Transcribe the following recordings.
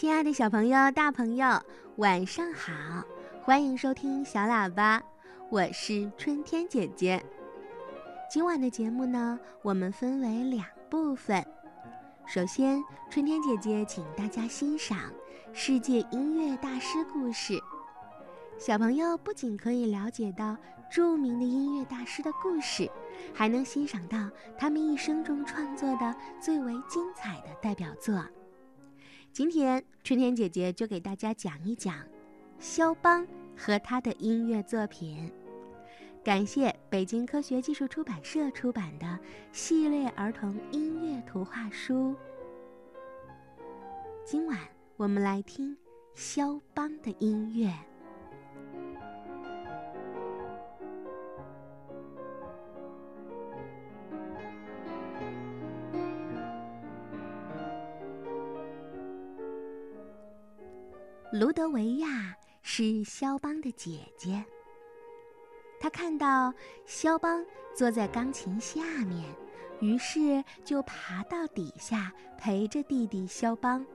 亲爱的小朋友、大朋友，晚上好！欢迎收听小喇叭，我是春天姐姐。今晚的节目呢，我们分为两部分。首先，春天姐姐请大家欣赏世界音乐大师故事。小朋友不仅可以了解到著名的音乐大师的故事，还能欣赏到他们一生中创作的最为精彩的代表作。今天，春天姐姐就给大家讲一讲肖邦和他的音乐作品。感谢北京科学技术出版社出版的系列儿童音乐图画书。今晚我们来听肖邦的音乐。卢德维亚是肖邦的姐姐。她看到肖邦坐在钢琴下面，于是就爬到底下陪着弟弟肖邦。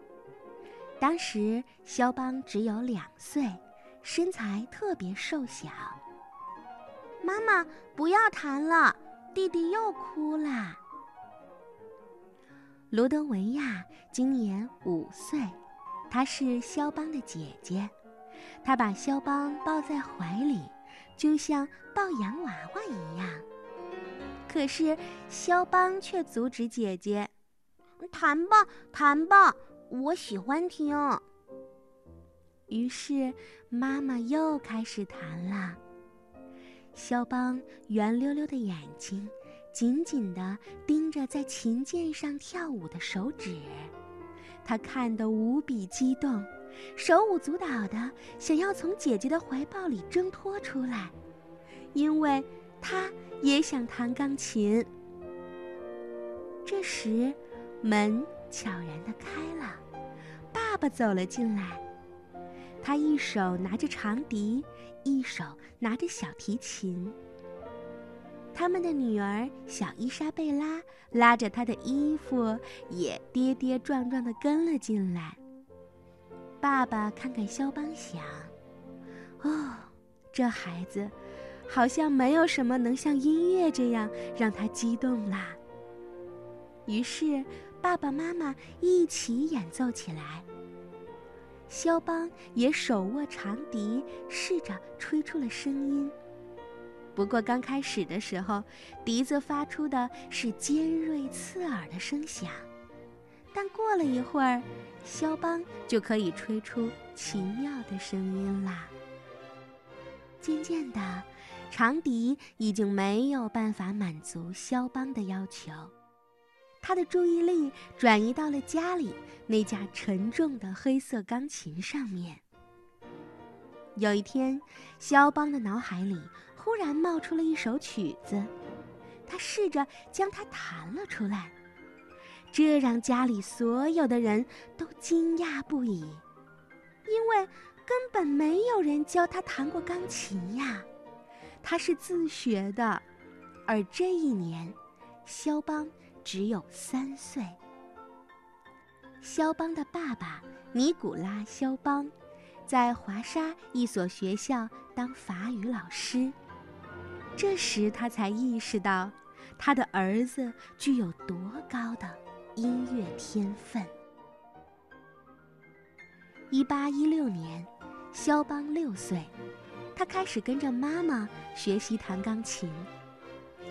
当时肖邦只有两岁，身材特别瘦小。妈妈，不要弹了，弟弟又哭了。卢德维亚今年五岁。她是肖邦的姐姐，她把肖邦抱在怀里，就像抱洋娃娃一样。可是肖邦却阻止姐姐：“弹吧，弹吧，我喜欢听。”于是妈妈又开始弹了。肖邦圆溜溜的眼睛紧紧地盯着在琴键上跳舞的手指。他看得无比激动，手舞足蹈的想要从姐姐的怀抱里挣脱出来，因为他也想弹钢琴。这时，门悄然的开了，爸爸走了进来。他一手拿着长笛，一手拿着小提琴。他们的女儿小伊莎贝拉拉着他的衣服，也跌跌撞撞地跟了进来。爸爸看看肖邦，想：“哦，这孩子好像没有什么能像音乐这样让他激动啦。”于是，爸爸妈妈一起演奏起来。肖邦也手握长笛，试着吹出了声音。不过刚开始的时候，笛子发出的是尖锐刺耳的声响，但过了一会儿，肖邦就可以吹出奇妙的声音啦。渐渐的，长笛已经没有办法满足肖邦的要求，他的注意力转移到了家里那架沉重的黑色钢琴上面。有一天，肖邦的脑海里。突然冒出了一首曲子，他试着将它弹了出来，这让家里所有的人都惊讶不已，因为根本没有人教他弹过钢琴呀，他是自学的。而这一年，肖邦只有三岁。肖邦的爸爸尼古拉·肖邦，在华沙一所学校当法语老师。这时，他才意识到，他的儿子具有多高的音乐天分。一八一六年，肖邦六岁，他开始跟着妈妈学习弹钢琴，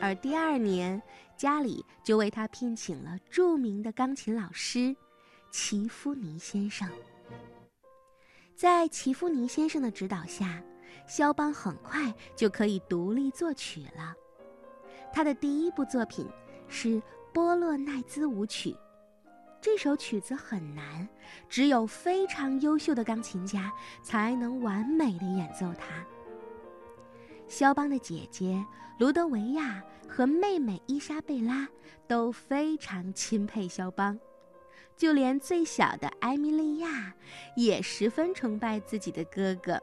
而第二年，家里就为他聘请了著名的钢琴老师齐夫尼先生。在齐夫尼先生的指导下。肖邦很快就可以独立作曲了。他的第一部作品是《波洛奈兹舞曲》，这首曲子很难，只有非常优秀的钢琴家才能完美的演奏它。肖邦的姐姐卢德维亚和妹妹伊莎贝拉都非常钦佩肖邦，就连最小的埃米莉亚也十分崇拜自己的哥哥。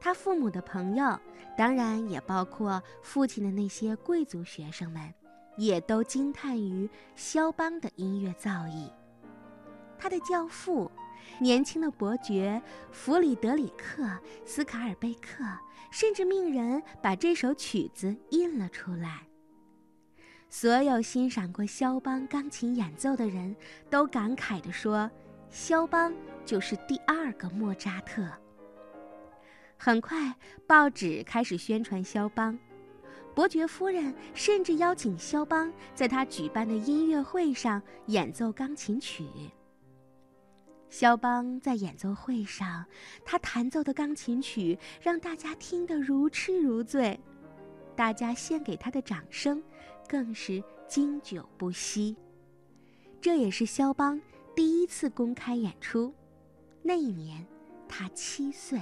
他父母的朋友，当然也包括父亲的那些贵族学生们，也都惊叹于肖邦的音乐造诣。他的教父，年轻的伯爵弗里德里克·斯卡尔贝克甚至命人把这首曲子印了出来。所有欣赏过肖邦钢琴演奏的人都感慨地说：“肖邦就是第二个莫扎特。”很快，报纸开始宣传肖邦。伯爵夫人甚至邀请肖邦在他举办的音乐会上演奏钢琴曲。肖邦在演奏会上，他弹奏的钢琴曲让大家听得如痴如醉，大家献给他的掌声更是经久不息。这也是肖邦第一次公开演出，那一年他七岁。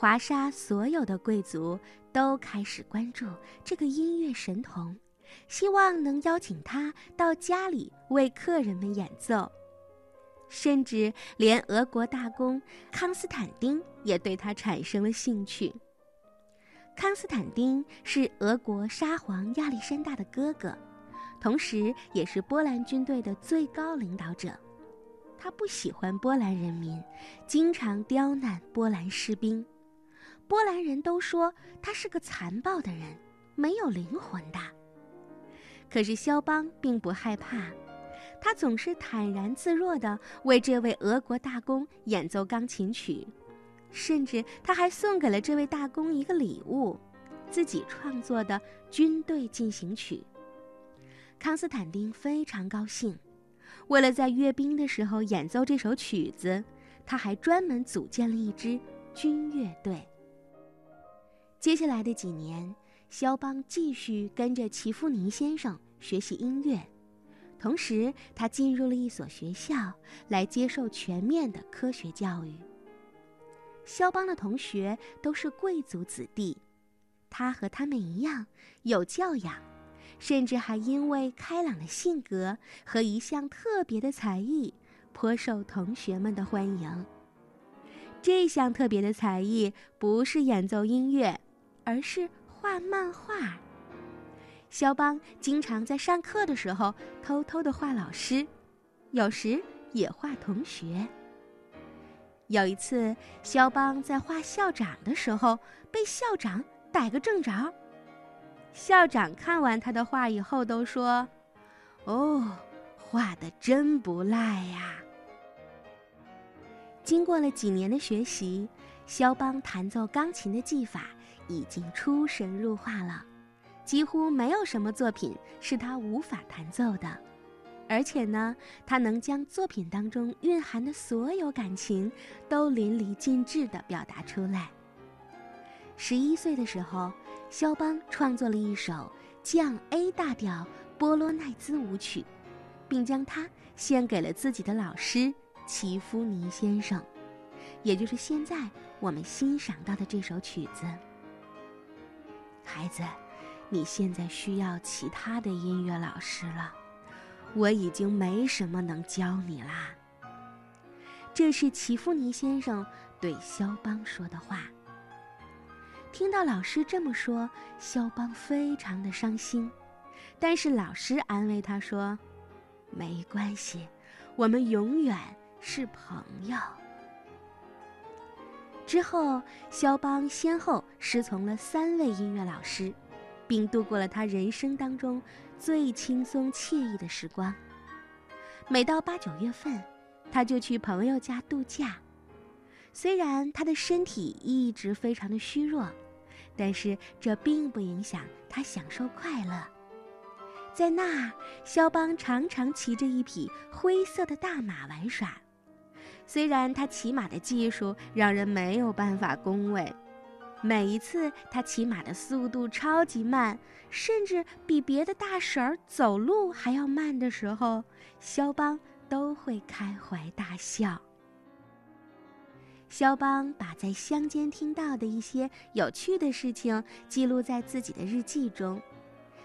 华沙所有的贵族都开始关注这个音乐神童，希望能邀请他到家里为客人们演奏，甚至连俄国大公康斯坦丁也对他产生了兴趣。康斯坦丁是俄国沙皇亚历山大的哥哥，同时也是波兰军队的最高领导者。他不喜欢波兰人民，经常刁难波兰士兵。波兰人都说他是个残暴的人，没有灵魂的。可是肖邦并不害怕，他总是坦然自若地为这位俄国大公演奏钢琴曲，甚至他还送给了这位大公一个礼物——自己创作的军队进行曲。康斯坦丁非常高兴，为了在阅兵的时候演奏这首曲子，他还专门组建了一支军乐队。接下来的几年，肖邦继续跟着齐夫尼先生学习音乐，同时他进入了一所学校来接受全面的科学教育。肖邦的同学都是贵族子弟，他和他们一样有教养，甚至还因为开朗的性格和一项特别的才艺，颇受同学们的欢迎。这项特别的才艺不是演奏音乐。而是画漫画。肖邦经常在上课的时候偷偷的画老师，有时也画同学。有一次，肖邦在画校长的时候，被校长逮个正着。校长看完他的画以后，都说：“哦，画的真不赖呀。”经过了几年的学习，肖邦弹奏钢琴的技法。已经出神入化了，几乎没有什么作品是他无法弹奏的，而且呢，他能将作品当中蕴含的所有感情都淋漓尽致地表达出来。十一岁的时候，肖邦创作了一首降 A 大调波罗奈兹舞曲，并将它献给了自己的老师齐夫尼先生，也就是现在我们欣赏到的这首曲子。孩子，你现在需要其他的音乐老师了，我已经没什么能教你啦。这是齐夫尼先生对肖邦说的话。听到老师这么说，肖邦非常的伤心，但是老师安慰他说：“没关系，我们永远是朋友。”之后，肖邦先后师从了三位音乐老师，并度过了他人生当中最轻松惬意的时光。每到八九月份，他就去朋友家度假。虽然他的身体一直非常的虚弱，但是这并不影响他享受快乐。在那儿，肖邦常常骑着一匹灰色的大马玩耍。虽然他骑马的技术让人没有办法恭维，每一次他骑马的速度超级慢，甚至比别的大婶儿走路还要慢的时候，肖邦都会开怀大笑。肖邦把在乡间听到的一些有趣的事情记录在自己的日记中，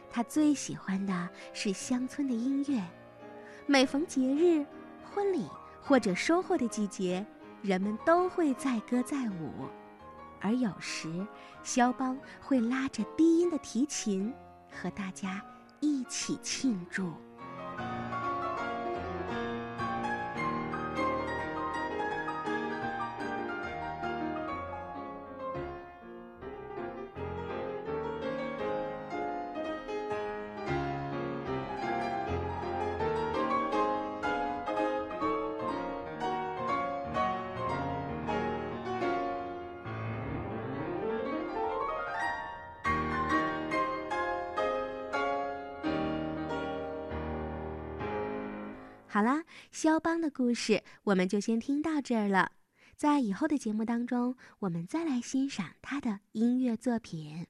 他最喜欢的是乡村的音乐，每逢节日、婚礼。或者收获的季节，人们都会载歌载舞，而有时，肖邦会拉着低音的提琴，和大家一起庆祝。好啦，肖邦的故事我们就先听到这儿了。在以后的节目当中，我们再来欣赏他的音乐作品。